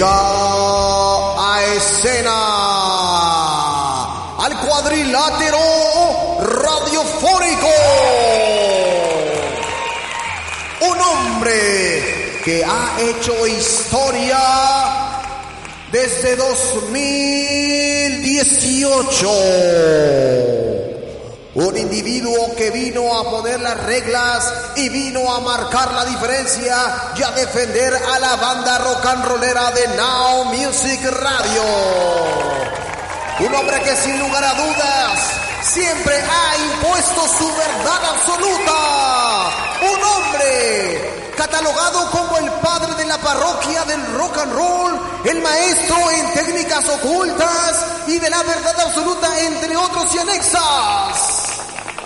Llega a escena al cuadrilátero radiofónico. Un hombre que ha hecho historia desde 2018. Un individuo que vino a poner las reglas y vino a marcar la diferencia y a defender a la banda rock and rollera de Now Music Radio. Un hombre que sin lugar a dudas siempre ha impuesto su verdad absoluta. Un hombre catalogado como el padre de la parroquia del rock and roll, el maestro en técnicas ocultas y de la verdad absoluta entre otros y anexas.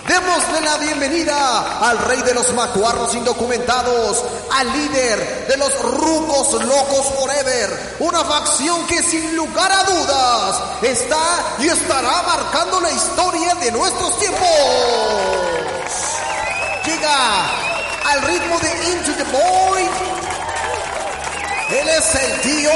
Démosle la bienvenida al rey de los macuarros indocumentados, al líder de los rucos locos forever, una facción que sin lugar a dudas está y estará marcando la historia de nuestros tiempos. Llega al ritmo de Into the Void. Él es el tío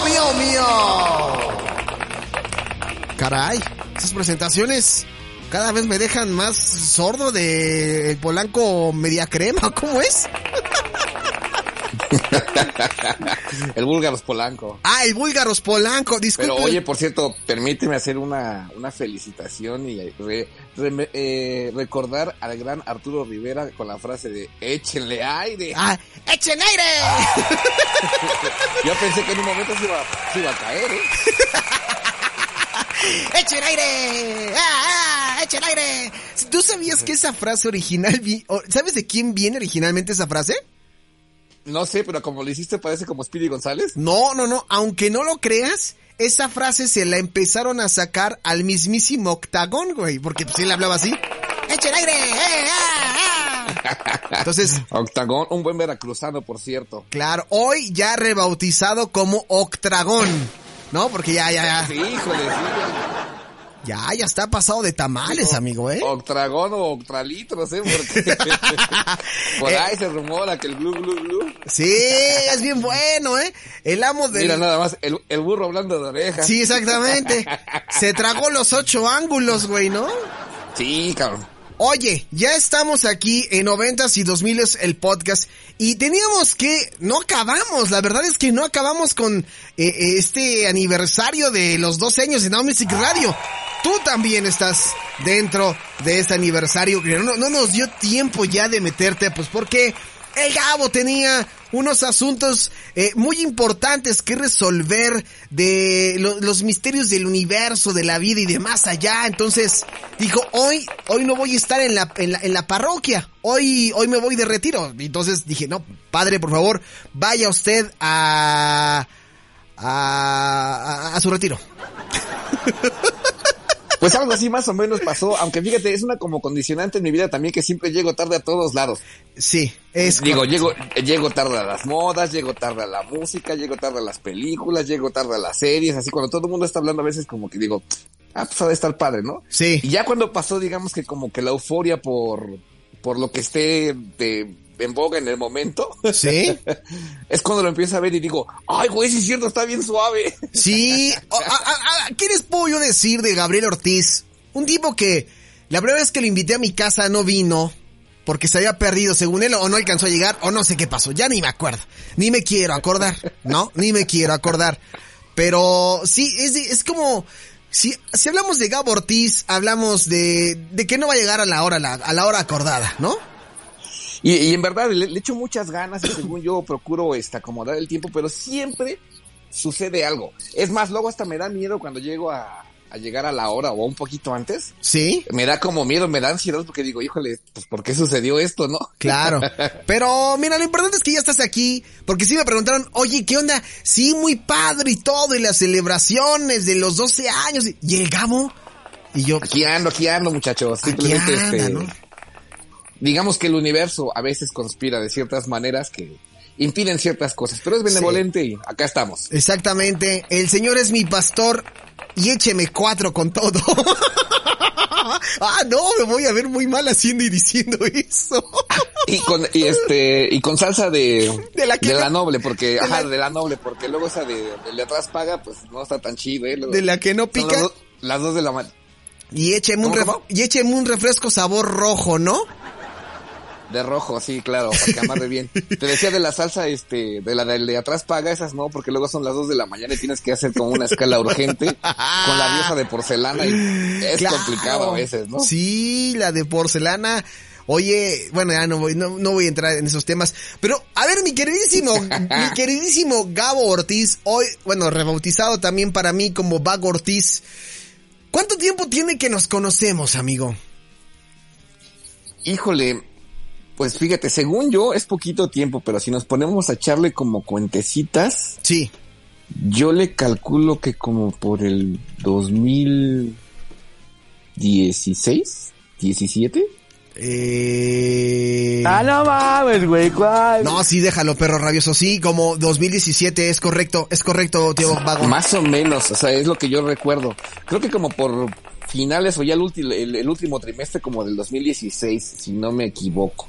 Miau, miau. Caray, esas presentaciones cada vez me dejan más sordo de el Polanco media crema, ¿cómo es? el búlgaros Polanco. Ah, el búlgaros Polanco, disculpe. Pero oye, por cierto, permíteme hacer una, una felicitación y re- re- eh, recordar al gran Arturo Rivera con la frase de échenle aire. Ah, ¡echen aire! Yo pensé que en un momento se iba, se iba a caer, ¿eh? ¡Echen aire! ¡Ah, ah! ¡Echen aire! ¿Tú sabías que esa frase original, vi- ¿sabes de quién viene originalmente esa frase? No sé, pero como lo hiciste parece como Speedy González. No, no, no, aunque no lo creas, esa frase se la empezaron a sacar al mismísimo Octagón, güey, porque pues él hablaba así. ¡Echen aire! ¡Eh, ah, ah! Entonces, Octagón, un buen veracruzano, por cierto. claro, hoy ya rebautizado como Octragón, ¿no? Porque ya, ya, ya, Sí, híjole, sí. Ya, ya está pasado de tamales, amigo, ¿eh? Octragón o octralitros, ¿eh? Porque por ahí se rumora que el glu glu glu. Sí, es bien bueno, ¿eh? El amo del... Mira nada más, el, el burro hablando de orejas. Sí, exactamente. Se tragó los ocho ángulos, güey, ¿no? Sí, cabrón. Oye, ya estamos aquí en noventas y dos miles el podcast y teníamos que, no acabamos, la verdad es que no acabamos con eh, eh, este aniversario de los dos años de Now Music Radio. Tú también estás dentro de este aniversario no, no nos dio tiempo ya de meterte, pues porque el Gabo tenía unos asuntos eh, muy importantes que resolver de lo- los misterios del universo, de la vida y de más allá. Entonces dijo, hoy, hoy no voy a estar en la, en la, en la parroquia. Hoy, hoy me voy de retiro. Entonces dije, no, padre, por favor, vaya usted a, a, a, a su retiro. Pues algo así más o menos pasó, aunque fíjate, es una como condicionante en mi vida también que siempre llego tarde a todos lados. Sí, es Digo, correcto. llego, llego tarde a las modas, llego tarde a la música, llego tarde a las películas, llego tarde a las series, así cuando todo el mundo está hablando a veces como que digo, ah, pues ha de estar padre, ¿no? Sí. Y ya cuando pasó, digamos que como que la euforia por, por lo que esté de, en boga en el momento. Sí. es cuando lo empiezo a ver y digo, ay, güey, sí es cierto, está bien suave. Sí. A- a- a- ¿Qué les puedo yo decir de Gabriel Ortiz? Un tipo que la primera vez que lo invité a mi casa no vino porque se había perdido, según él, o no alcanzó a llegar, o no sé qué pasó. Ya ni me acuerdo. Ni me quiero acordar, ¿no? Ni me quiero acordar. Pero sí, es, es como... Si, si hablamos de Gabo Ortiz, hablamos de, de que no va a llegar a la hora, la- a la hora acordada, ¿no? Y, y en verdad le, le echo muchas ganas y según yo procuro este, acomodar el tiempo, pero siempre sucede algo. Es más, luego hasta me da miedo cuando llego a, a llegar a la hora o un poquito antes. Sí. Me da como miedo, me da ansiedad porque digo, híjole, pues ¿por qué sucedió esto, no? Claro. Pero mira, lo importante es que ya estás aquí, porque sí me preguntaron, oye, ¿qué onda? Sí, muy padre y todo, y las celebraciones de los 12 años, y el Gabo, y yo, Aquí ando, aquí ando, muchachos. Aquí Simplemente, anda, este, ¿no? Digamos que el universo a veces conspira de ciertas maneras que impiden ciertas cosas, pero es benevolente y acá estamos. exactamente, el Señor es mi pastor, y écheme cuatro con todo. ah, no, me voy a ver muy mal haciendo y diciendo eso. Y con, y este, y con salsa de, De la noble, porque, ajá, la- de la noble, porque luego esa de, de, de atrás paga, pues no está tan chido, eh. Luego- De la que no pica. Las, do- las dos de la mañana. Y écheme un, ¿Cómo, ref- y écheme un refresco sabor rojo, ¿no? De rojo, sí, claro, para que amarre bien. Te decía de la salsa, este, de la de, de atrás paga, esas no, porque luego son las dos de la mañana y tienes que hacer como una escala urgente con la vieja de porcelana y es Claro. complicado a veces, ¿no? Sí, la de porcelana. Oye, bueno, ya no voy, no, no voy a entrar en esos temas. Pero, a ver, mi queridísimo, mi queridísimo Gabo Ortiz, hoy, bueno, rebautizado también para mí como Vago Ortiz. ¿Cuánto tiempo tiene que nos conocemos, amigo? Híjole, pues fíjate, según yo es poquito tiempo, pero si nos ponemos a echarle como cuentecitas, Sí. yo le calculo que como por el 2016, 17. Eh... Ah, no mames, güey, ¿cuál? No, sí, déjalo, perro rabioso. Sí, como 2017, es correcto, es correcto, tío Vago. Más o menos, o sea, es lo que yo recuerdo. Creo que como por finales o ya el, ulti- el, el último trimestre como del 2016, si no me equivoco.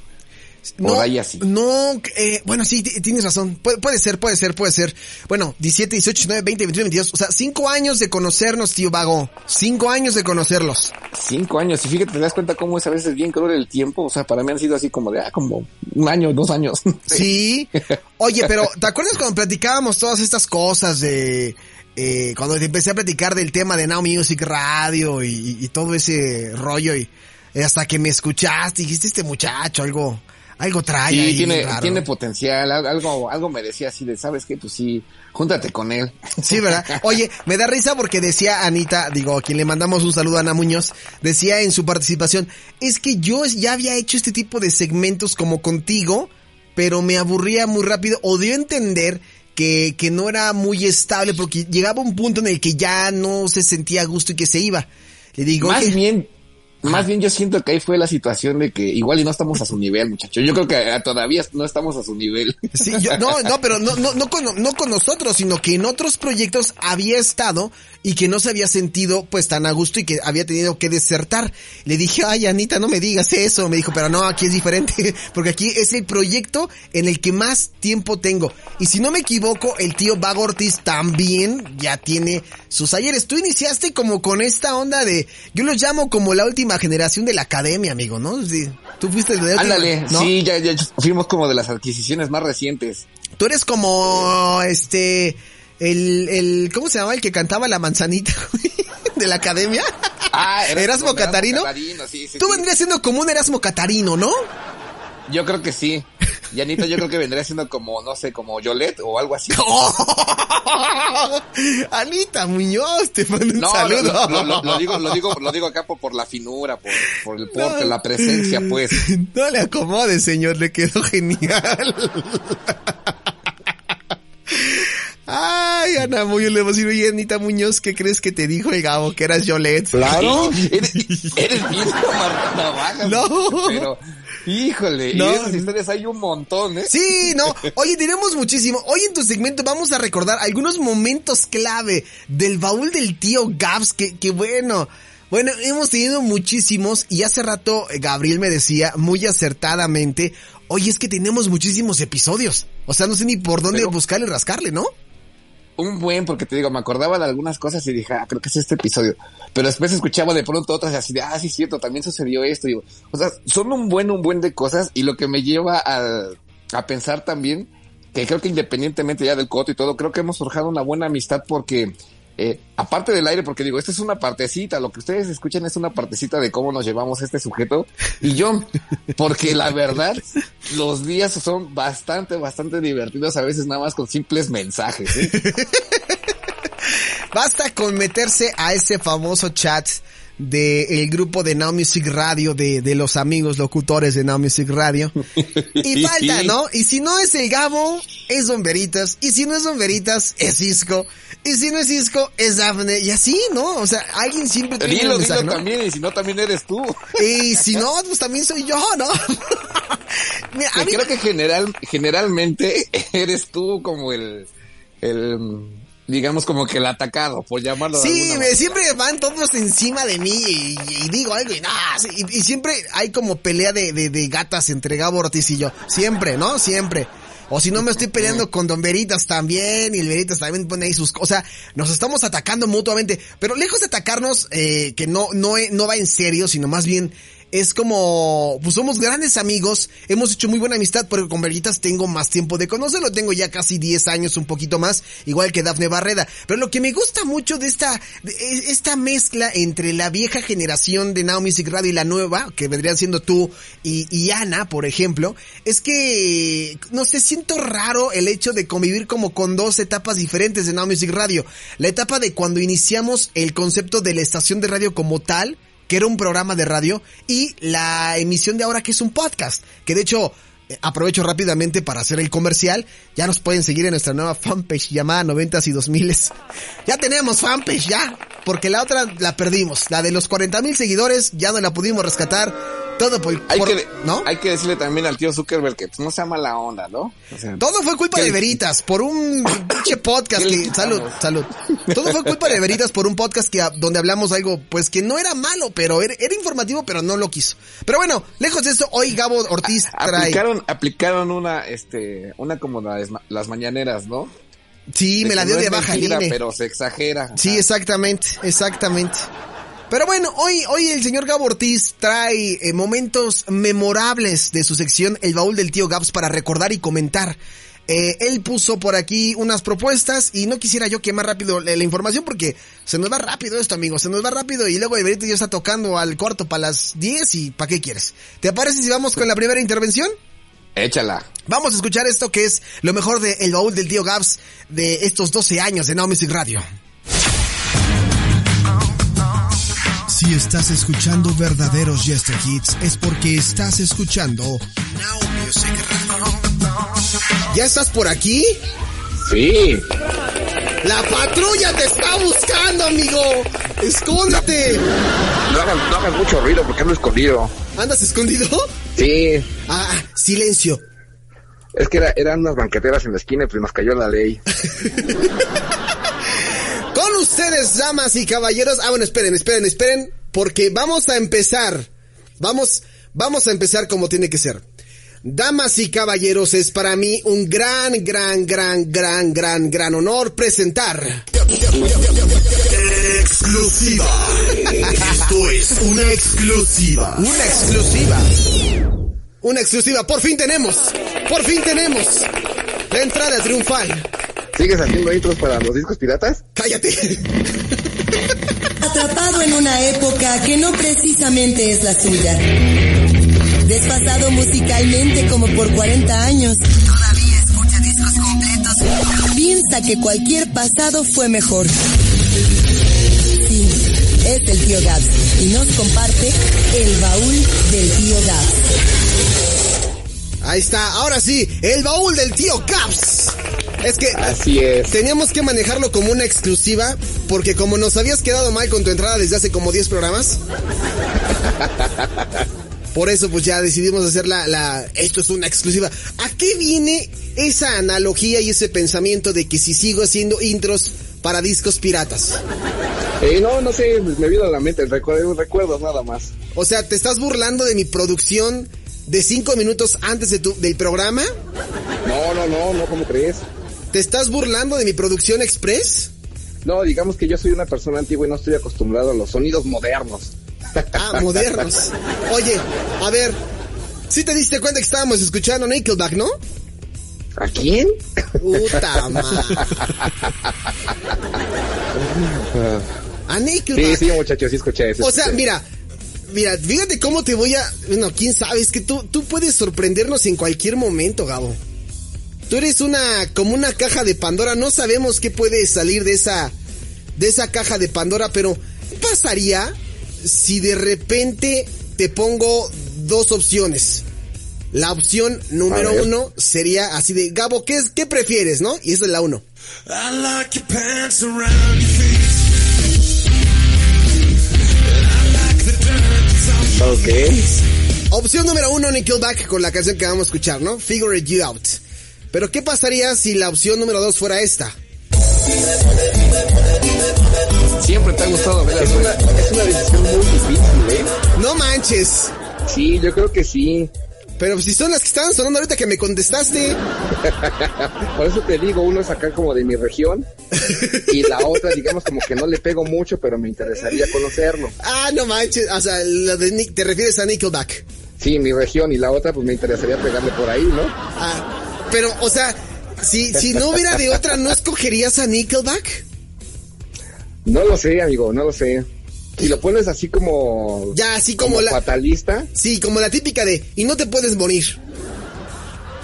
Por no, ahí así. No, eh, bueno, sí, tienes razón. Puede, puede ser, puede ser, puede ser. Bueno, 17, 18, 19, 20, 21, 22. O sea, cinco años de conocernos, tío Vago. Cinco años de conocerlos. Cinco años, y fíjate, te das cuenta cómo es a veces bien cruel el tiempo, o sea, para mí han sido así como de, ah, como un año, dos años. Sí. Oye, pero ¿te acuerdas cuando platicábamos todas estas cosas de... Eh, cuando te empecé a platicar del tema de Now Music Radio y, y- y todo ese rollo y hasta que me escuchaste dijiste este muchacho algo algo trae Sí, ahí tiene, raro". tiene potencial, al- algo, algo me decía así de, ¿sabes qué? Pues sí, júntate con él. Sí, ¿verdad? Oye, me da risa porque decía Anita, digo, a quien le mandamos un saludo a Ana Muñoz, decía en su participación, es que yo ya había hecho este tipo de segmentos como contigo, pero me aburría muy rápido o dio a entender que, que no era muy estable porque llegaba un punto en el que ya no se sentía a gusto y que se iba. Le digo, Más "Oye, bien, más bien yo siento que ahí fue la situación de que igual y no estamos a su nivel, muchacho. Yo creo que eh, todavía no estamos a su nivel. Sí, yo- no, no, pero no, no, no con, no con nosotros, sino que en otros proyectos había estado y que no se había sentido pues tan a gusto y que había tenido que desertar. Le dije, ay Anita, no me digas eso. Me dijo, pero no, aquí es diferente, porque aquí es el proyecto en el que más tiempo tengo. Y si no me equivoco, el tío Vago Ortiz también ya tiene sus ayeres. Tú iniciaste como con esta onda de, yo los llamo como la última generación de la academia, amigo, ¿no? Tú fuiste de la última, Ándale, ¿no? sí, ya, ya fuimos como de las adquisiciones más recientes. Tú eres como este el el ¿cómo se llama el que cantaba la manzanita de la academia? Ah, Erasmo Catarino. Catarino, sí, sí, Tú sí. vendrías siendo como un Erasmo Catarino, ¿no? Yo creo que sí. Y Anita yo creo que vendría siendo como, no sé, como Yolette o algo así. Anita Muñoz, te mando un No, lo, saludo. lo- lo- lo digo, lo digo, lo digo acá por, por la finura, por, por el porte, No. la presencia, pues. No le acomode, señor, le quedó genial. Ay, Ana Muñoz, le vamos a decir, oye, Anita Muñoz, ¿qué crees que te dijo el Gabo? Que eras Yolette. Claro. Eres, eres bien navajas. No. Pero, híjole, No. y esas historias hay un montón, ¿eh? Sí, no. Oye, tenemos muchísimo. Hoy en tu segmento vamos a recordar algunos momentos clave del baúl del tío Gabs, que, que bueno. Bueno, hemos tenido muchísimos y hace rato Gabriel me decía muy acertadamente, oye, es que tenemos muchísimos episodios. O sea, no sé ni por dónde Pero- buscarle y rascarle, ¿no? Un buen, porque te digo, me acordaba de algunas cosas y dije, ah, creo que es este episodio. Pero después escuchaba de pronto otras y así de, ah, sí, cierto, también sucedió esto. Digo, o sea, son un buen, un buen de cosas y lo que me lleva a, a pensar también que creo que independientemente ya del coto y todo, creo que hemos forjado una buena amistad porque, eh, aparte del aire, porque digo, esta es una partecita, lo que ustedes escuchan es una partecita de cómo nos llevamos este sujeto y yo, porque la verdad, los días son bastante, bastante divertidos, a veces nada más con simples mensajes. ¿eh? Basta con meterse a ese famoso chat del grupo de Now Music Radio, de, de los amigos locutores de Now Music Radio. Y falta, ¿no? Y si no es el Gabo, es Don Veritas. Y si no es Don Veritas, es Cisco. Y si no es Cisco, es Dafne. Y así, ¿no? O sea, alguien siempre tiene Dilo, un mensaje, dilo ¿no? también, y si no, también eres tú. Y si no, pues también soy yo, ¿no? Mira, a Que mí- creo que general, generalmente eres tú como el, el, digamos como que el atacado, por llamarlo de Sí, alguna manera. siempre van todos encima de mí y, y digo algo y nada, y, y siempre hay como pelea de, de, de gatas entre Gabo Ortiz y yo. Siempre, ¿no? Siempre. O si no me estoy peleando con Don Veritas también, y el Veritas también pone ahí sus cosas. Nos estamos atacando mutuamente. Pero lejos de atacarnos, eh, que no, no, e- no va en serio, sino más bien es como, pues somos grandes amigos, hemos hecho muy buena amistad, porque con Veritas tengo más tiempo de conocerlo, tengo ya casi 10 años, un poquito más, igual que Dafne Barreda. Pero lo que me gusta mucho de esta, e- esta mezcla entre la vieja generación de Now Music Radio y la nueva, que vendrían siendo tú y, y Ana, por ejemplo, es que, no sé, siento raro el hecho de convivir como con dos etapas diferentes de Now Music Radio. La etapa de cuando iniciamos el concepto de la estación de radio como tal, que era un programa de radio, y la emisión de ahora que es un podcast, que de hecho eh, aprovecho rápidamente para hacer el comercial, ya nos pueden seguir en nuestra nueva fanpage llamada 90s y 2000 Ya tenemos fanpage ya, porque la otra la perdimos, la de los 40 mil seguidores ya no la pudimos rescatar, todo por, Hay por- que, ¿no? hay que decirle también al tío Zuckerberg que pues, no sea mala onda, ¿no? O sea, Todo fue culpa ¿Qué- de Veritas por un pinche podcast ¿Qué le que salud, salud. Todo fue culpa de Veritas por un podcast que donde hablamos algo pues que no era malo, pero era, era informativo, pero no lo quiso. Pero bueno, lejos de eso, hoy Gabo Ortiz trae aplicaron, aplicaron una, este, una como las, ma- las mañaneras, ¿no? Sí, me la dio de baja mentira, pero se exagera. Sí, exactamente, exactamente. Pero bueno, hoy, hoy el señor Gabo Ortiz trae eh, momentos memorables de su sección El Baúl del Tío Gabs para recordar y comentar. Eh, él puso por aquí unas propuestas y no quisiera yo quemar rápido la, la información porque se nos va rápido esto, amigos, se nos va rápido y luego el Benito ya está tocando al cuarto para las 10 y ¿para qué quieres? ¿Te parece si vamos con la primera intervención? Échala. Vamos a escuchar esto que es lo mejor de El Baúl del Tío Gabs de estos 12 años de Now Music Radio. Si estás escuchando verdaderos Yester Hits es porque estás escuchando Now Music. ¿Ya estás por aquí? Sí. La patrulla te está buscando, amigo. Escóndete. No hagas, no hagas mucho ruido porque ando escondido. ¿Andas escondido? Sí. Ah, silencio. Es que era- eran unas banqueteras en la esquina y pues nos cayó la ley. Con ustedes, damas y caballeros. Ah, bueno, esperen, esperen, esperen, porque vamos a empezar. Vamos, vamos a empezar como tiene que ser. Damas y caballeros, es para mí un gran, gran, gran, gran, gran, gran honor presentar. Exclusiva. Esto es una exclusiva. Una exclusiva. Una exclusiva. Por fin tenemos. Por fin tenemos. La entrada triunfal. ¿Sigues haciendo intros para los discos piratas? Cállate. Atrapado en una época que no precisamente es la suya. Desfasado musicalmente como por 40 años. Todavía escucha discos completos. Piensa que cualquier pasado fue mejor. Sí, es el tío Gabs y nos comparte el baúl del tío Gabs. Ahí está. Ahora sí, el baúl del tío Caps. Es que Así es. teníamos que manejarlo como una exclusiva porque como nos habías quedado mal con tu entrada desde hace como 10 programas. Por eso pues ya decidimos hacer la, la, esto es una exclusiva. ¿A qué viene esa analogía y ese pensamiento de que si sigo haciendo intros para discos piratas? Eh, no, no sé, me vino a la mente, recuerdo, recuerdo nada más. O sea, te estás burlando de mi producción de cinco minutos antes de tu, del programa? No, no, no, no, ¿cómo crees? ¿Te estás burlando de mi producción express? No, digamos que yo soy una persona antigua y no estoy acostumbrado a los sonidos modernos. Ah, modernos. Oye, a ver, si te diste cuenta que estábamos escuchando Nickelback, ¿no? ¿A quién? Puta madre. A Nickelback. Sí, sí, muchachos, sí escuché eso. O sea, mira, mira, fíjate cómo te voy a... Bueno, quién sabe, es que tú, tú puedes sorprendernos en cualquier momento, Gabo. Tú eres una, como una caja de Pandora, no sabemos qué puede salir de esa, de esa caja de Pandora, pero ¿qué pasaría si de repente te pongo dos opciones? La opción número uno sería así de, Gabo, ¿qué, es, ¿qué prefieres, no? Y esa es la uno. I like your pants around your Ok. Opción número uno, Nickelback, con la canción que vamos a escuchar, ¿no? Figure It You Out. Pero ¿qué pasaría si la opción número dos fuera esta? Siempre te ha gustado ver es una, es una decisión muy difícil, ¿eh? No manches. Sí, yo creo que sí. Pero si son las que estaban sonando ahorita que me contestaste. Por eso te digo, uno es acá como de mi región y la otra, digamos, como que no le pego mucho, pero me interesaría conocerlo. Ah, no manches. O sea, la de Nick- te refieres a Nickelback. Sí, mi región y la otra, pues me interesaría pegarle por ahí, ¿no? Ah, pero, o sea, si, si no hubiera de otra, ¿no escogerías a Nickelback? No lo sé, amigo, no lo sé. Si lo pones así como... Ya, así como la- fatalista. Sí, como la típica de, y no te puedes morir.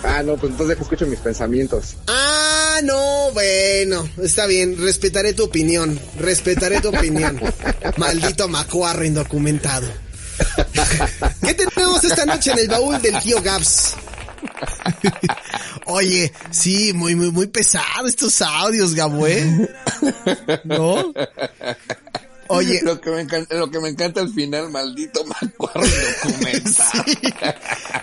Ah, no, pues entonces escucho mis pensamientos. Ah, no, bueno, está bien, respetaré tu opinión, respetaré tu opinión. Maldito macuarro indocumentado. ¿Qué tenemos esta noche en el baúl del tío Gaps? Oye, sí, muy, muy, muy pesado estos audios, Gabo, ¿eh? ¿No? Oye, Lo que me encanta, lo que me encanta al final, maldito macuarro documental. Sí.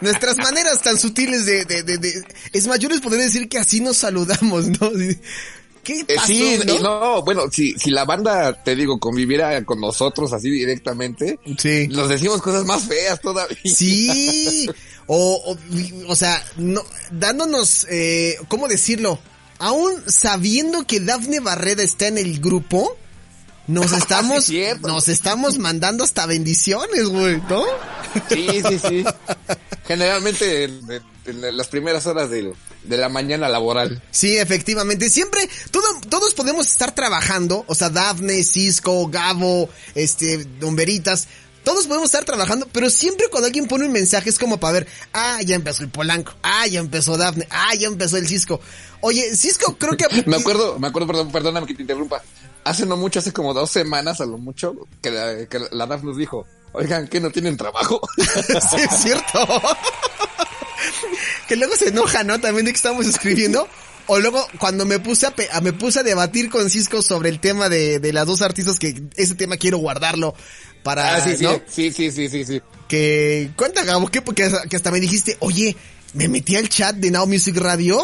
Nuestras maneras tan sutiles de, de, de, de- es más, yo les podría decir que así nos saludamos, ¿no? ¿Qué Eh, pasó, sí, no? y no, bueno, si, si la banda, te digo, conviviera con nosotros así directamente, Sí. nos decimos cosas más feas todavía. Sí, o, o, o sea, no, dándonos, eh, ¿cómo decirlo? Aún sabiendo que Dafne Barreda está en el grupo, nos estamos, Sí, nos estamos mandando hasta bendiciones, güey, ¿no? Sí, sí, sí. Generalmente en, en- en las primeras horas de, de la mañana laboral. Sí, efectivamente. Siempre, todo, todos podemos estar trabajando. O sea, Dafne, Cisco, Gabo, este, Don Veritas. Todos podemos estar trabajando, pero siempre cuando alguien pone un mensaje es como para ver, ah, ya empezó el Polanco, ah, ya empezó Dafne, ah, ya empezó el Cisco. Oye, Cisco creo que... Me acuerdo, me acuerdo, perdón, perdóname que te interrumpa. Hace no mucho, hace como dos semanas a lo mucho, que la, que la DAF nos dijo, oigan, ¿qué no tienen trabajo? sí, es cierto. que luego se enoja, ¿no? También de que estamos escribiendo. O luego cuando me puse a, pe- a- me puse a debatir con Cisco sobre el tema de, de las dos artistas que ese tema quiero guardarlo para Ah, sí, sí, ¿no? sí, sí, sí, sí, sí. que cuenta Gabo que que hasta me dijiste, "Oye, me metí al chat de Now Music Radio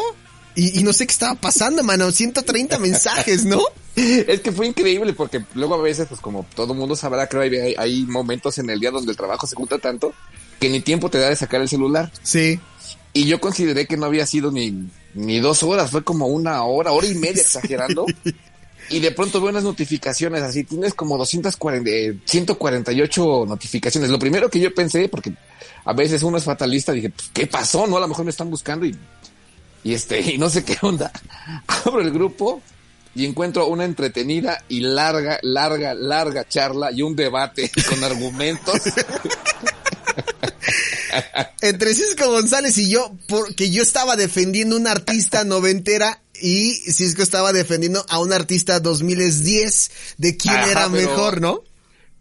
y, y no sé qué estaba pasando, mano, 130 mensajes, ¿no?" Es que fue increíble porque luego a veces, pues como todo mundo sabrá, creo hay, hay, momentos en el día donde el trabajo se junta tanto que ni tiempo te da de sacar el celular. Sí. Y yo consideré que no había sido ni, ni dos horas, fue como una hora, hora y media exagerando. Y de pronto veo unas notificaciones así, tienes como 240, eh, 148 notificaciones. Lo primero que yo pensé, porque a veces uno es fatalista, dije, pues, ¿qué pasó? No, a lo mejor me están buscando y, y este, y no sé qué onda. Abro el grupo y encuentro una entretenida y larga, larga, larga charla y un debate con argumentos. Entre Cisco González y yo, porque yo estaba defendiendo una artista noventera y Cisco estaba defendiendo a un artista 2010 de quién Ajá, era pero- mejor, ¿no?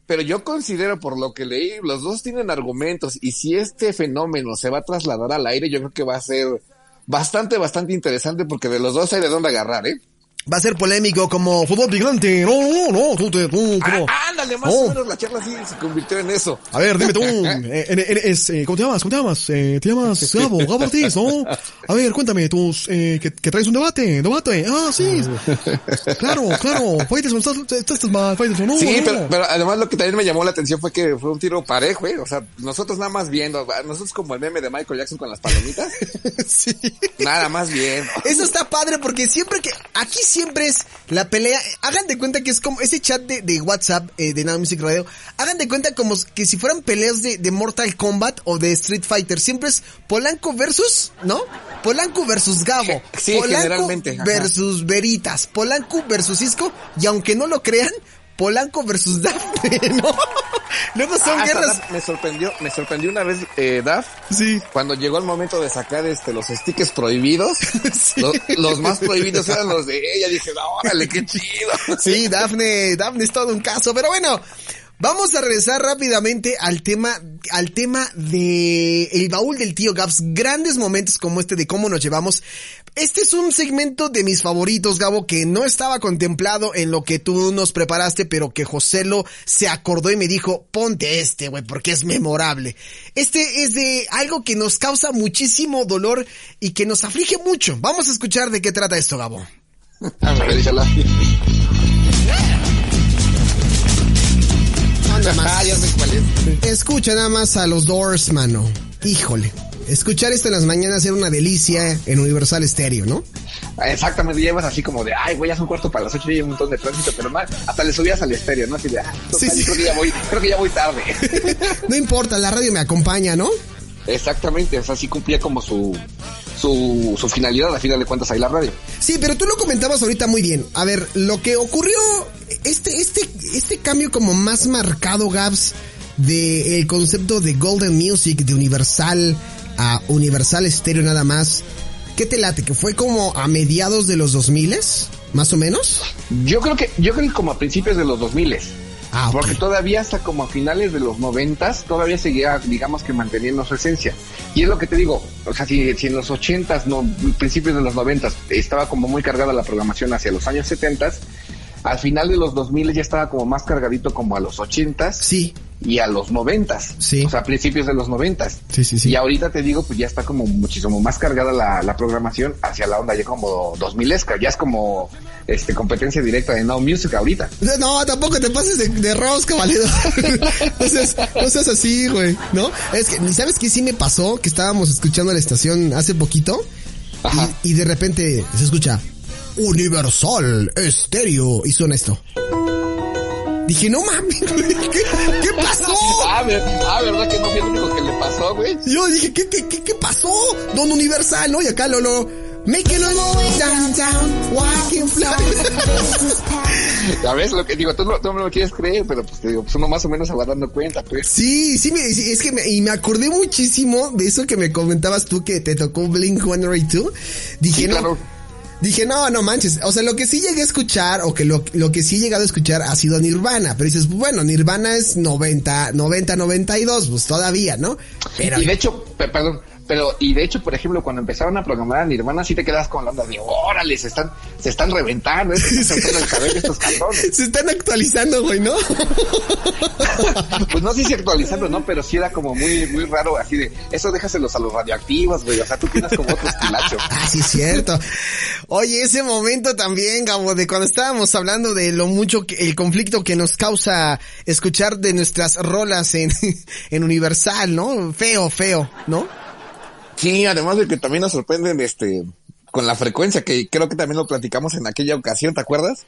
Pero yo considero, por lo que leí, los dos tienen argumentos y si este fenómeno se va a trasladar al aire, yo creo que va a ser bastante, bastante interesante porque de los dos hay de dónde agarrar, ¿eh? Va a ser polémico como fútbol picante. No, no, no, tú te, tú. Ah, ándale, más No. o menos la charla sí se convirtió en eso. A ver, dime tú, eh, en- en- es, eh, ¿cómo te llamas? ¿Cómo te llamas? Eh, te llamas Gabo, Gabo Ortiz, ¿no? A ver, cuéntame, tus, eh, que, que traes un debate, debate. Ah, sí. Claro, claro, Faitelson, estás, estás, estás mal, Faitelson, no, Sí, no. pero, pero además lo que también me llamó la atención fue que fue un tiro parejo, ¿eh? O sea, nosotros nada más viendo, nosotros como el meme de Michael Jackson con las palomitas, Sí. nada más viendo. Eso está padre porque siempre que, aquí siempre es la pelea, hagan de cuenta que es como ese chat de, de WhatsApp eh, de Now Music Radio, hagan de cuenta como que si fueran peleas de, de Mortal Kombat o de Street Fighter, siempre es Polanco versus, ¿no? Polanco versus Gabo, Sí, Polanco generalmente, versus Veritas, Polanco versus Cisco, y aunque no lo crean, Polanco versus Daphne, ¿no? Luego son Ah, guerras, me sorprendió, me sorprendió una vez, eh, Daf, sí. cuando llegó el momento de sacar este los stickers prohibidos, lo- los, más prohibidos eran los de ella, dije, "No, órale, qué chido. Sí, Dafne, Dafne es todo un caso, pero bueno, vamos a regresar rápidamente al tema, al tema de el baúl del tío Gabs, grandes momentos como este de cómo nos llevamos. Este es un segmento de mis favoritos, Gabo, que no estaba contemplado en lo que tú nos preparaste, pero que Joselo se acordó y me dijo, ponte este, güey, porque es memorable. Este es de algo que nos causa muchísimo dolor y que nos aflige mucho. Vamos a escuchar de qué trata esto, Gabo. A ver, échala. Ah, ya sé cuál es. Escucha nada más a los Doors, mano. Híjole. Escuchar esto en las mañanas era una delicia en Universal Stereo, ¿no? Exactamente, llevas así como de, ay, güey, ya son cuarto para las ocho y hay un montón de tránsito, pero más, hasta le subías al estéreo, ¿no? Así de, ah, Sí, total, sí. creo que ya voy, creo que ya voy tarde. No importa, la radio me acompaña, ¿no? Exactamente, o sea, sí cumplía como su, su, su finalidad, a final de cuentas, ahí la radio. Sí, pero tú lo comentabas ahorita muy bien. A ver, lo que ocurrió, este, este, este cambio como más marcado, Gabs, de el concepto de Golden Music, de Universal a Universal Stereo nada más. ¿Qué te late? ¿Que fue como a mediados de los 2000 más o menos? Yo creo que, yo creo que como a principios de los 2000 Ah. Porque todavía hasta como a finales de los noventas, todavía seguía, digamos que manteniendo su esencia. Y es lo que te digo, o sea, si, si en los ochentas, no, principios de los noventas, estaba como muy cargada la programación hacia los años setentas, al final de los 2000 ya estaba como más cargadito como a los ochentas Sí, y a los noventas. Sí. O sea, principios de los noventas. sí, sí, sí. Y ahorita te digo, pues ya está como muchísimo más cargada la, la programación hacia la onda ya como 2000esca, ya es como este competencia directa de Now Music ahorita. No, tampoco te pases de, de rosca, valedor. no, seas, no seas así, güey, ¿no? Es que, ¿sabes qué sí me pasó? Que estábamos escuchando la estación hace poquito Ajá. y, y de repente se escucha Universal Estéreo y suena esto. Dije, no mames, ¿qué, qué pasó? Ah, ah, ¿verdad que no fui el único que le pasó, güey? Yo dije, ¿qué, qué, qué, qué pasó? Don Universal, ¿no? Y acá lo, lo, make it all down, down, walking fly. Ya ves lo que digo, tú no, tú no me lo quieres creer, pero pues te digo, pues uno más o menos se va dando cuenta, pues. Sí, sí, me, sí, es que me, y me acordé muchísimo de eso que me comentabas tú que te tocó Blink 182. Dije, Sí, no, claro. Dije, no, no manches. O sea, lo que sí llegué a escuchar, o que lo, lo que sí he llegado a escuchar ha sido Nirvana. Pero dices, bueno, Nirvana es 90, 90, 92, pues todavía, ¿no? Pero, Y de hecho, pe- perdón, pero, y de hecho, por ejemplo, cuando empezaron a programar a Nirvana, sí te quedas con la onda de, órale, se están, se están reventando, se están soltando el cabello estos cabrones. se están actualizando, güey, ¿no? Pues no sé si actualizando, ¿no? Pero sí era como muy, muy raro, así de, eso déjaselos a los radioactivos, güey, o sea, tú tienes como otro estilacho. Ah, sí, es cierto. Oye, ese momento también, Gabo, de cuando estábamos hablando de lo mucho que, el conflicto que nos causa escuchar de nuestras rolas en, en Universal, ¿no? Feo, feo, ¿no? Sí, además de que también nos sorprenden, este, con la frecuencia, que creo que también lo platicamos en aquella ocasión, ¿te acuerdas?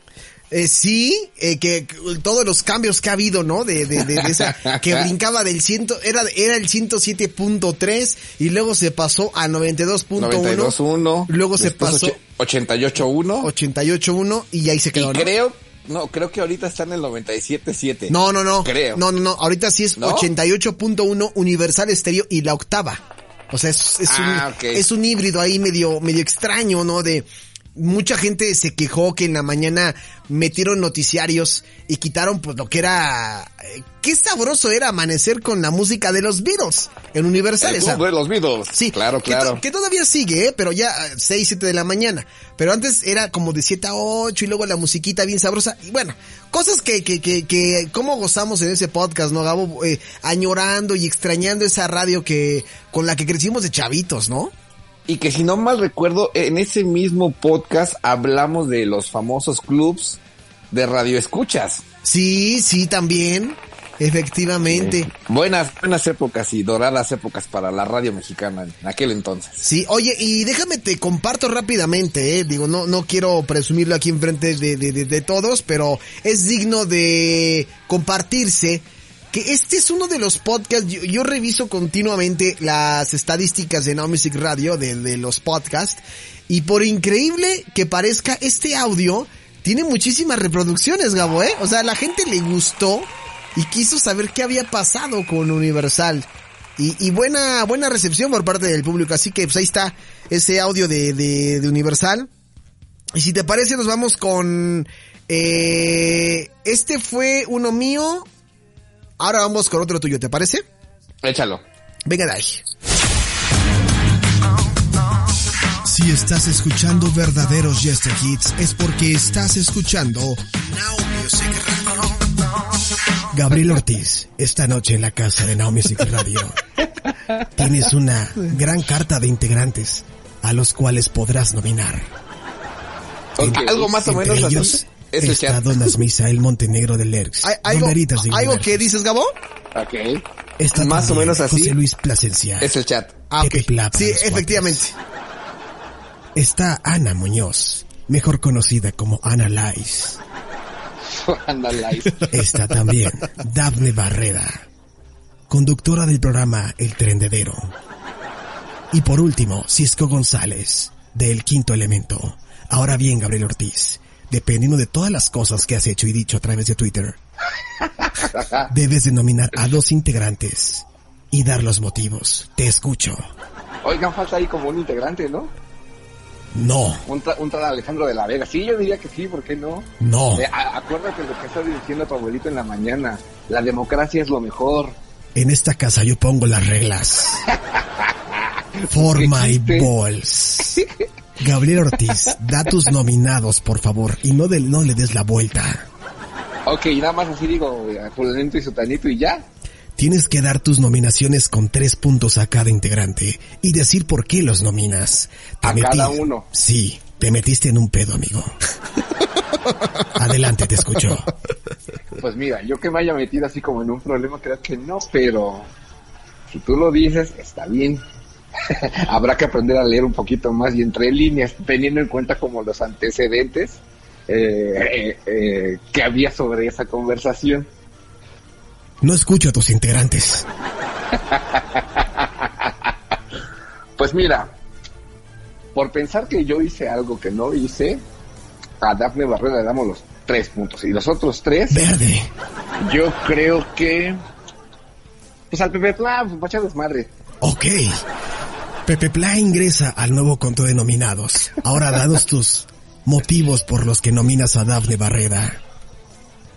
Eh, sí, eh, que, que todos los cambios que ha habido, ¿no? De, de, de, de esa, que brincaba del ciento, era, era el 107.3 y luego se pasó a 92.1. 92.1. Luego se pasó oche- 88.1. 88.1 y ahí se Y quedó, ¿no? creo, no, creo que ahorita está en el 97.7. No, no, no. Creo. No, no, no. Ahorita sí es ¿No? 88.1 Universal Estéreo y la octava. O sea, es, es Ah, un, ok. es un híbrido ahí medio, medio extraño, ¿no? De, mucha gente se quejó que en la mañana metieron noticiarios y quitaron pues lo que era... eh, Qué sabroso era amanecer con la música de los Beatles en Universal. El esa- club de los Beatles. Sí, claro, claro. Que, todavía sigue, ¿eh? pero ya eh, 6, 7 de la mañana. Pero antes era como de 7 a 8 y luego la musiquita bien sabrosa. Y bueno, cosas que, que, que, que cómo gozamos en ese podcast, ¿no, Gabo? Eh, añorando y extrañando esa radio que, con la que crecimos de chavitos, ¿no? Y que si no mal recuerdo, en ese mismo podcast hablamos de los famosos clubs de radioescuchas. Sí, sí, también. Efectivamente. Buenas, buenas épocas y doradas épocas para la radio mexicana en aquel entonces. Sí, oye, y déjame te comparto rápidamente, eh, digo, no, no quiero presumirlo aquí enfrente de, de, de, de todos, pero es digno de compartirse que este es uno de los podcasts, yo, reviso continuamente las estadísticas de Now Music Radio, de, los podcasts, y por increíble que parezca, este audio tiene muchísimas reproducciones, Gabo, eh, o sea, la gente le gustó y quiso saber qué había pasado con Universal. Y, y buena, buena recepción por parte del público. Así que pues ahí está ese audio de, de, de Universal. Y si te parece, nos vamos con... Eh, este fue uno mío. Ahora vamos con otro tuyo, ¿te parece? Échalo. Venga ahí. Si estás escuchando verdaderos Yester Hits es porque estás escuchando Now Music Radio. Gabriel Ortiz, esta noche en la casa de Now Music Radio tienes una gran carta de integrantes a los cuales podrás nominar. Algo más o menos así. ellos Es el está chat. Donas Misael Montenegro del ERX. ¿Hay- ¿Algo, de ¿algo que dices, Gabo? Ok. Está más o también menos así. José Luis Plasencia. Es el chat. Ah, ok. Pepe Pla para Sí, efectivamente. Está Ana Muñoz, mejor conocida como Ana Lais. Ándale. Está también Dafne Barrera, conductora del programa El Trendedero. Y por último, Cisco González, de El Quinto Elemento. Ahora bien, Gabriel Ortiz, dependiendo de todas las cosas que has hecho y dicho a través de Twitter, debes denominar a dos integrantes y dar los motivos. Te escucho. Oigan, falta ahí como un integrante, ¿no? No, Un, tra- un tal Alejandro de la Vega. Sí, yo diría que sí, ¿por qué no? no. Eh, acuérdate lo que está diciendo tu abuelito en la mañana. La democracia es lo mejor. En esta casa yo pongo las reglas. For ¿Qué my balls. Gabriel Ortiz, da tus nominados, por favor, y no, del- no le des la vuelta. Ok, nada más así digo, eh, fulanito y sutanito y ya. Tienes que dar tus nominaciones con tres puntos a cada integrante y decir por qué los nominas. Te A cada uno. Sí, te metiste en un pedo, amigo. Adelante, te escucho. Pues mira, yo que me haya metido así como en un problema, creo que no, pero si tú lo dices, está bien. Habrá que aprender a leer un poquito más y entre líneas, teniendo en cuenta como los antecedentes eh, eh, eh, que había sobre esa conversación. No escucho a tus integrantes. Pues mira, por pensar que yo hice algo que no hice, a Daphne Barrera le damos los tres puntos. Y los otros tres, Verde. yo creo que... Pues al Pepe Pla, pues pacha desmadre. Ok. Pepe Pla ingresa al nuevo conto de nominados. Ahora danos tus motivos por los que nominas a Dafne Barreda.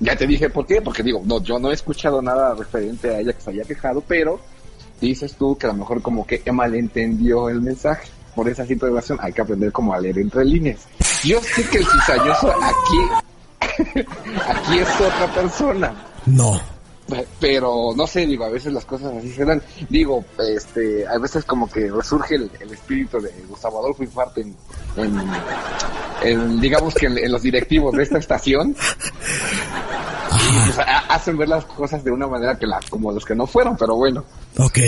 Ya te dije por qué, porque digo, no, yo no he escuchado nada referente a ella que se haya quejado, pero dices tú que a lo mejor como que malentendió el mensaje. Por esa situación hay que aprender como a leer entre líneas. Yo sé que el cizañoso aquí, aquí es otra persona. No. Pero no sé, digo, a veces las cosas así se dan. Digo, este, a veces como que resurge el, espíritu de Gustavo Adolfo Infarte en, en, digamos que en, los directivos de esta estación. Y pues, ha- hacen ver las cosas de una manera que la, como los que no fueron, pero bueno. Ok.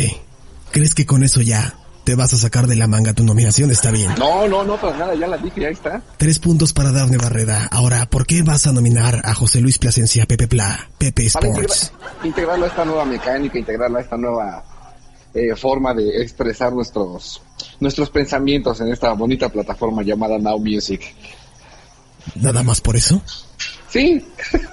¿Crees que con eso ya te vas a sacar de la manga tu nominación? Está bien. No, no, no, para nada, ya la dije, ya está. Tres puntos para Dafne Barreda. Ahora, ¿por qué vas a nominar a José Luis Plasencia, Pepe Pla, Pepe Para Sports? integra- integrarlo a esta nueva mecánica, integrarlo a esta nueva eh, forma de expresar nuestros nuestros pensamientos en esta bonita plataforma llamada Now Music. ¿Nada más por eso? Sí.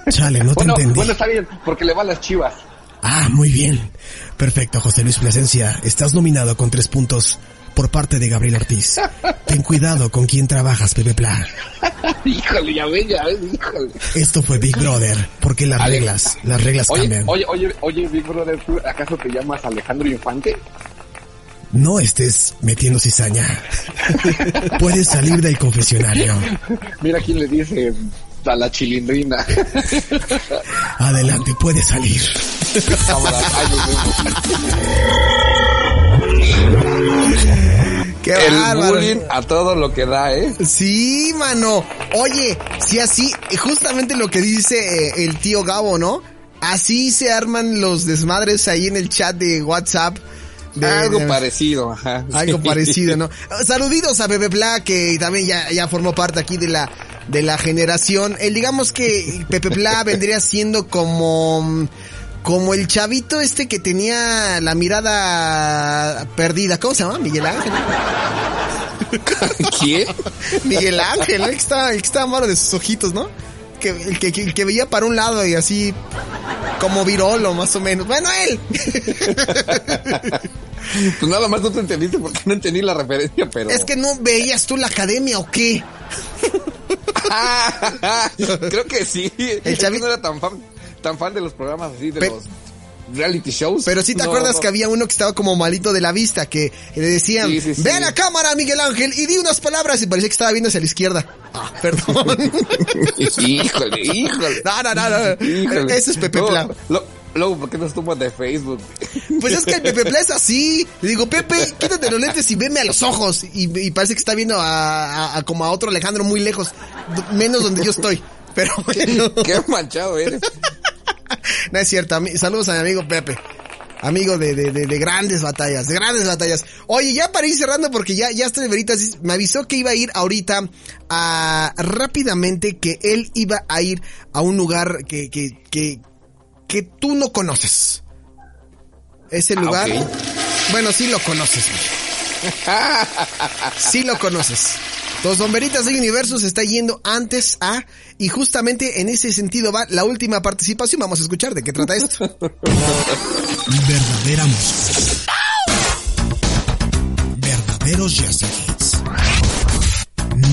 Chale, no te bueno, entendí. bueno, está bien, porque le van las chivas. Ah, muy bien. Perfecto, José Luis Plasencia. Estás nominado con tres puntos por parte de Gabriel Ortiz. Ten cuidado con quién trabajas, Pepe Pla. híjole, ya ves, ya ves, híjole. Esto fue Big Brother, porque las reglas, las reglas Oye, cambian. oye, oye, oye, Big Brother, ¿tú acaso te llamas Alejandro Infante? No estés metiendo cizaña. Puedes salir del confesionario. Mira quién le dice a la chilindrina. Adelante, puedes salir. Qué El bárbaro. bullying a todo lo que da, ¿eh? Sí, mano. Oye, si así, justamente lo que dice eh, el tío Gabo, ¿no? Así se arman los desmadres ahí en el chat de WhatsApp. De- Algo de- parecido, ajá. Algo parecido, ¿no? Saluditos a Pepe Pla, que también ya, ya formó parte aquí de la, de la generación. El, digamos que Pepe Pla vendría siendo como, como el chavito este que tenía la mirada perdida. ¿Cómo se llama? Miguel Ángel. ¿Quién? Miguel Ángel, el que estaba, el que estaba malo de sus ojitos, ¿no? Que, el, que, el que veía para un lado y así como virolo, más o menos. Bueno, él. Pues nada más no te entendiste porque no entendí la referencia, pero... Es que no veías tú la academia o qué. Creo que sí. El chavi- no era tan fan, tan fan de los programas así, de Pe- los reality shows. Pero sí te No, acuerdas no. que había uno que estaba como malito de la vista, que le decían, Sí, sí, sí. ve a la cámara, Miguel Ángel, y di unas palabras, y parecía que estaba viendo hacia la izquierda. Ah, perdón. híjole, híjole. no, no, no, no. Híjole. Ese es Pepe Luego- Pla. lo- Luego, ¿por qué nos tumbas de Facebook? Pues es que el Pepe Pla es así. Le digo, Pepe, quítate los lentes y veme a los ojos. Y, y parece que está viendo a, a- a como a otro Alejandro muy lejos, menos donde yo estoy. Pero bueno, Qué manchado eres. No es cierto. Saludos a mi amigo Pepe. Amigo de, de, de, de grandes batallas, de grandes batallas. Oye, ya para ir cerrando, porque ya, ya estoy veritas, me avisó que iba a ir ahorita a, rápidamente, que él iba a ir a un lugar que, que, que, que tú no conoces. Ese lugar, ok. bueno, sí lo conoces. Sí lo conoces. Los bomberitas de Universo se está yendo antes a, y justamente en ese sentido va la última participación. Vamos a escuchar de qué trata esto. Verdadera música. Verdaderos Jazz Hits.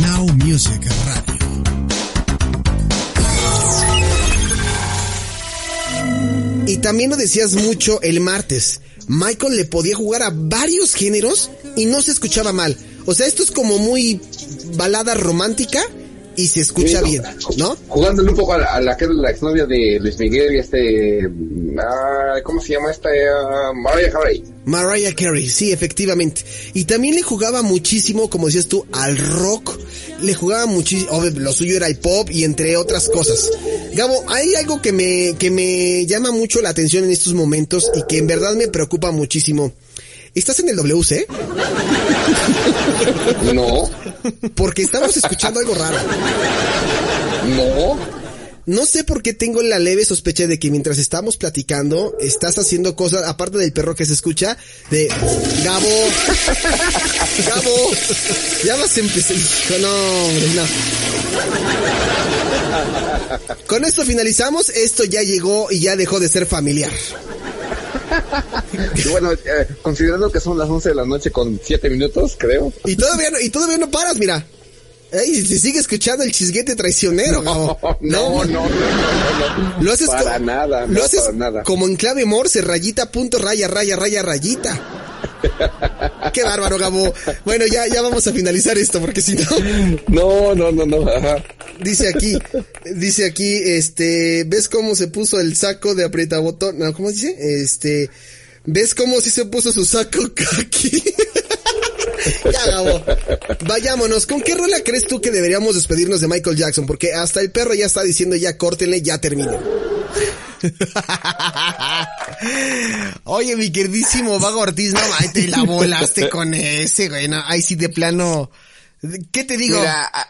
Now Music Radio. Y también lo decías mucho el martes. Michael le podía jugar a varios géneros y no se escuchaba mal. O sea, esto es como muy balada romántica y se escucha Sí, bien, ¿no? Jugándole un poco a la, a la que es la exnovia de Luis Miguel y este... ah, ¿Cómo se llama esta? Ah, Mariah Carey. Mariah Carey, sí, efectivamente. Y también le jugaba muchísimo, como decías tú, al rock. Le jugaba muchísimo, lo suyo era el pop y entre otras cosas. Gabo, hay algo que me, que me llama mucho la atención en estos momentos y que en verdad me preocupa muchísimo. ¿Estás en el WC? No, Porque estamos escuchando algo raro. no. No sé por qué tengo la leve sospecha de que mientras estamos platicando, estás haciendo cosas, aparte del perro que se escucha, de Gabo, Gabo, ya vas a empezar. No, hombre, no. Con esto finalizamos, esto ya llegó y ya dejó de ser familiar. Y bueno, eh, considerando que son las 11 de la noche con 7 minutos, creo. Y todavía no, y todavía no paras, mira. Ey, se sigue escuchando el chisguete traicionero. No, no, no, no. Lo haces para nada, lo haces para nada. como en clave morse, rayita, punto, raya, raya, raya, rayita. Qué bárbaro, Gabo. Bueno, ya, ya vamos a finalizar esto, porque si no, No, no, no, no, ajá. dice aquí, dice aquí, este, ¿ves cómo se puso el saco de aprietabotón? No, ¿cómo dice? Este, ¿ves cómo sí se puso su saco aquí? ya, Gabo. Vayámonos. ¿Con qué rola crees tú que deberíamos despedirnos de Michael Jackson? Porque hasta el perro ya está diciendo ya córtenle, ya termine. Oye, mi queridísimo Vago Ortiz, no, ay, te la volaste con ese, güey, no, ahí sí de plano, ¿qué te digo? Mira, a,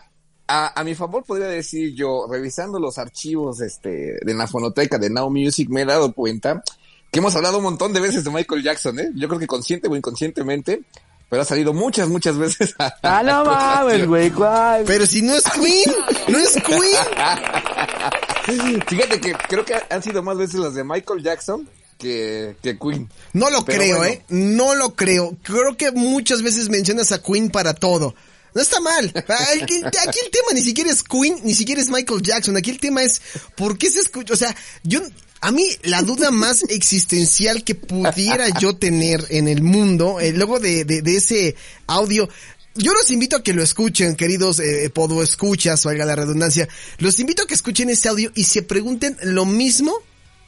a, a mi favor podría decir yo, revisando los archivos este de la fonoteca de Now Music, me he dado cuenta que hemos hablado un montón de veces de Michael Jackson, ¿eh? Yo creo que consciente o inconscientemente, pero ha salido muchas, muchas veces. a- Ah, no mames, güey, ¿cuál? Pero si no es Queen, no es Queen. Fíjate que creo que han sido más veces las de Michael Jackson que, que Queen. No lo Pero creo, bueno. ¿eh? No lo creo. Creo que muchas veces mencionas a Queen para todo. No está mal. Aquí, aquí el tema ni siquiera es Queen, ni siquiera es Michael Jackson. Aquí el tema es por qué se escucha. O sea, yo, a mí la duda más existencial que pudiera yo tener en el mundo, eh, luego de, de, de ese audio, yo los invito a que lo escuchen, queridos eh, podo escuchas, valga la redundancia. Los invito a que escuchen ese audio y se pregunten lo mismo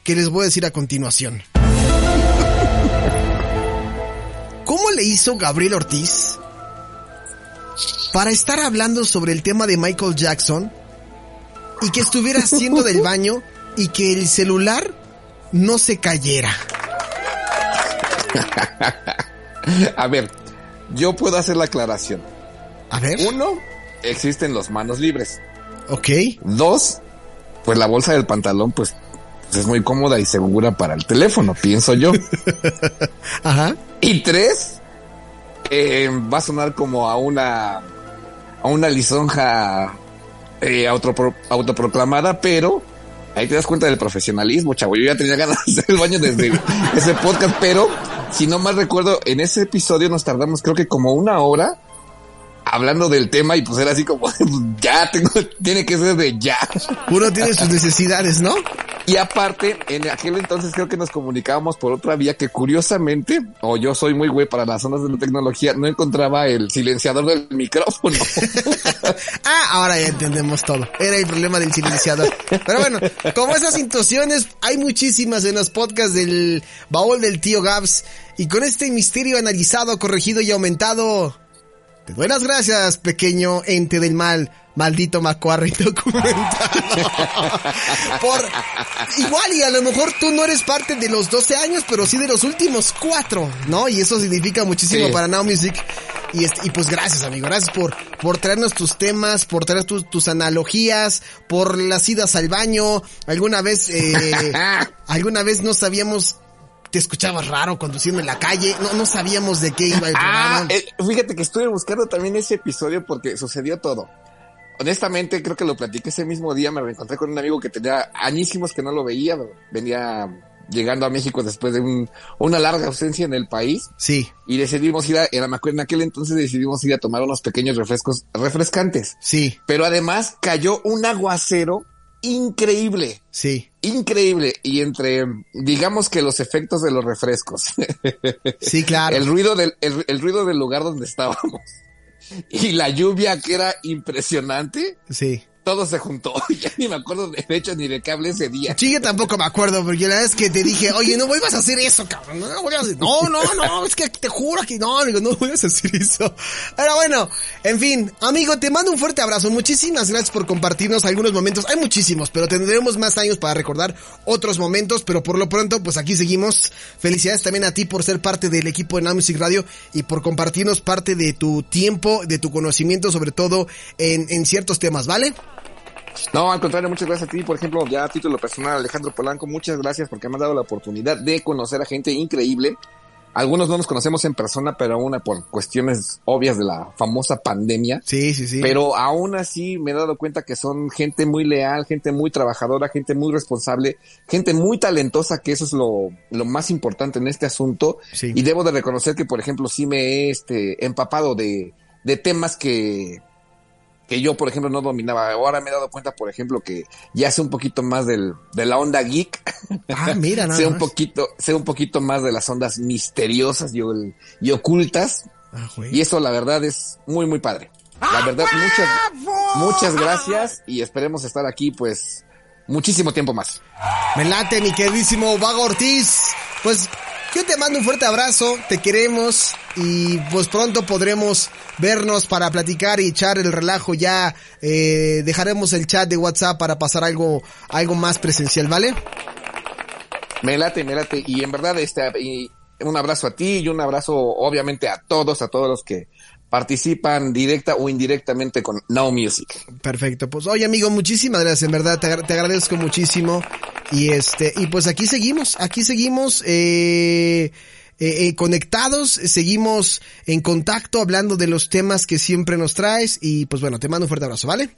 que les voy a decir a continuación. ¿Cómo le hizo Gabriel Ortiz para estar hablando sobre el tema de Michael Jackson y que estuviera haciendo del baño y que el celular no se cayera? A ver, yo puedo hacer la aclaración. A ver. Uno, existen los manos libres. Ok. Dos, pues la bolsa del pantalón, pues, pues es muy cómoda y segura para el teléfono, pienso yo. Ajá. Y tres, eh, va a sonar como a una, a una lisonja eh, autopro- autoproclamada, pero ahí te das cuenta del profesionalismo, chavo. Yo ya tenía ganas de hacer el baño desde ese podcast, pero si no mal recuerdo, en ese episodio nos tardamos creo que como una hora hablando del tema y pues era así como, ya tengo, tiene que ser de ya. Uno tiene sus necesidades, ¿no? Y aparte, en aquel entonces creo que nos comunicábamos por otra vía que curiosamente, o yo soy muy güey para las zonas de la tecnología, no encontraba el silenciador del micrófono. Ah, ahora ya entendemos todo. Era el problema del silenciador. Pero bueno, como esas situaciones hay muchísimas en los podcasts del baúl del tío Gabs. Y con este misterio analizado, corregido y aumentado, te doy las gracias, pequeño ente del mal, maldito macuarro documentado. Por igual y a lo mejor tú no eres parte de los 12 años, pero sí de los últimos cuatro, ¿no? Y eso significa muchísimo Sí. para Now Music. Y, este- y pues gracias, amigo. Gracias por, por traernos tus temas, por traer tus, tus analogías, por las idas al baño. Alguna vez, eh, alguna vez no sabíamos, te escuchabas raro conduciendo en la calle. No, no sabíamos de qué iba el Ah, programa. eh, fíjate que estuve buscando también ese episodio porque sucedió todo. Honestamente, creo que lo platiqué ese mismo día. Me reencontré con un amigo que tenía añísimos que no lo veía. Venía llegando a México después de un- una larga ausencia en el país. Sí, Y decidimos ir a, acuerdo, en aquel entonces decidimos ir a tomar unos pequeños refrescos refrescantes. sí, Pero además cayó un aguacero increíble. sí, Increíble. Y entre, digamos que los efectos de los refrescos. sí, claro. el ruido del, el, el ruido del lugar donde estábamos. Y la lluvia que era impresionante, Sí. Todo se juntó. Ya ni me acuerdo de hecho ni de qué hablé ese día. Sí, yo tampoco me acuerdo, porque la vez que te dije, oye, no vuelvas a hacer eso, cabrón. No, vuelvas a hacer- no, no, no, es que te juro que no, amigo, no vuelvas a hacer eso. Pero bueno, en fin, amigo, te mando un fuerte abrazo. Muchísimas gracias por compartirnos algunos momentos. Hay muchísimos, pero tendremos más años para recordar otros momentos, pero por lo pronto, pues aquí seguimos. Felicidades también a ti por ser parte del equipo de Now Music Radio y por compartirnos parte de tu tiempo, de tu conocimiento, sobre todo en, en ciertos temas, ¿vale? No, al contrario, muchas gracias a ti. Por ejemplo, ya a título personal, Alejandro Polanco, muchas gracias porque me has dado la oportunidad de conocer a gente increíble. Algunos no nos conocemos en persona, pero aún por cuestiones obvias de la famosa pandemia. Sí, sí, sí. Pero aún así me he dado cuenta que son gente muy leal, gente muy trabajadora, gente muy responsable, gente muy talentosa, que eso es lo, lo más importante en este asunto. Sí. Y debo de reconocer que, por ejemplo, sí me he este, empapado de, de temas que, que yo, por ejemplo, no dominaba. Ahora me he dado cuenta, por ejemplo, que ya sé un poquito más del, de la onda geek. Ah, mira, nada sé un más. poquito, sé un poquito más de las ondas misteriosas y, ocultas. Ah. Y eso la verdad es muy, muy padre. La verdad, muchas, muchas gracias y esperemos estar aquí pues muchísimo tiempo más. Me late, mi queridísimo Vago Ortiz. Pues yo te mando un fuerte abrazo, te queremos y pues pronto podremos vernos para platicar y echar el relajo ya. eh, dejaremos el chat de WhatsApp para pasar algo, algo más presencial, ¿vale? Me late, me late. Y en verdad, este, y un abrazo a ti y un abrazo obviamente a todos, a todos los que participan directa o indirectamente con Now Music. Perfecto, pues oye amigo, muchísimas gracias, en verdad, te, agra- te agradezco muchísimo. Y este, y pues aquí seguimos, aquí seguimos, eh, eh, eh, conectados, seguimos en contacto hablando de los temas que siempre nos traes y pues bueno, te mando un fuerte abrazo, ¿vale?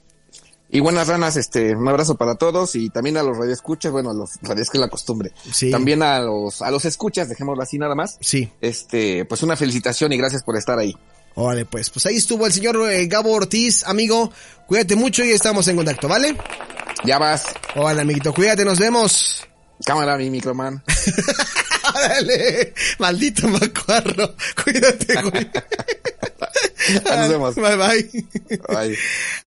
Y buenas ranas, este, un abrazo para todos y también a los radioescuchas, bueno, a los radios que es la costumbre. Sí. También a los, a los escuchas, dejémoslo así nada más. Sí. Este, pues una felicitación y gracias por estar ahí. Órale, pues, pues ahí estuvo el señor eh, Gabo Ortiz, amigo. Cuídate mucho y estamos en contacto, ¿vale? Ya vas. Hola, amiguito, cuídate, nos vemos. Cámara, mi microman. Órale, maldito macuarro. Cuídate, güey. Nos vemos. Bye, bye. Bye.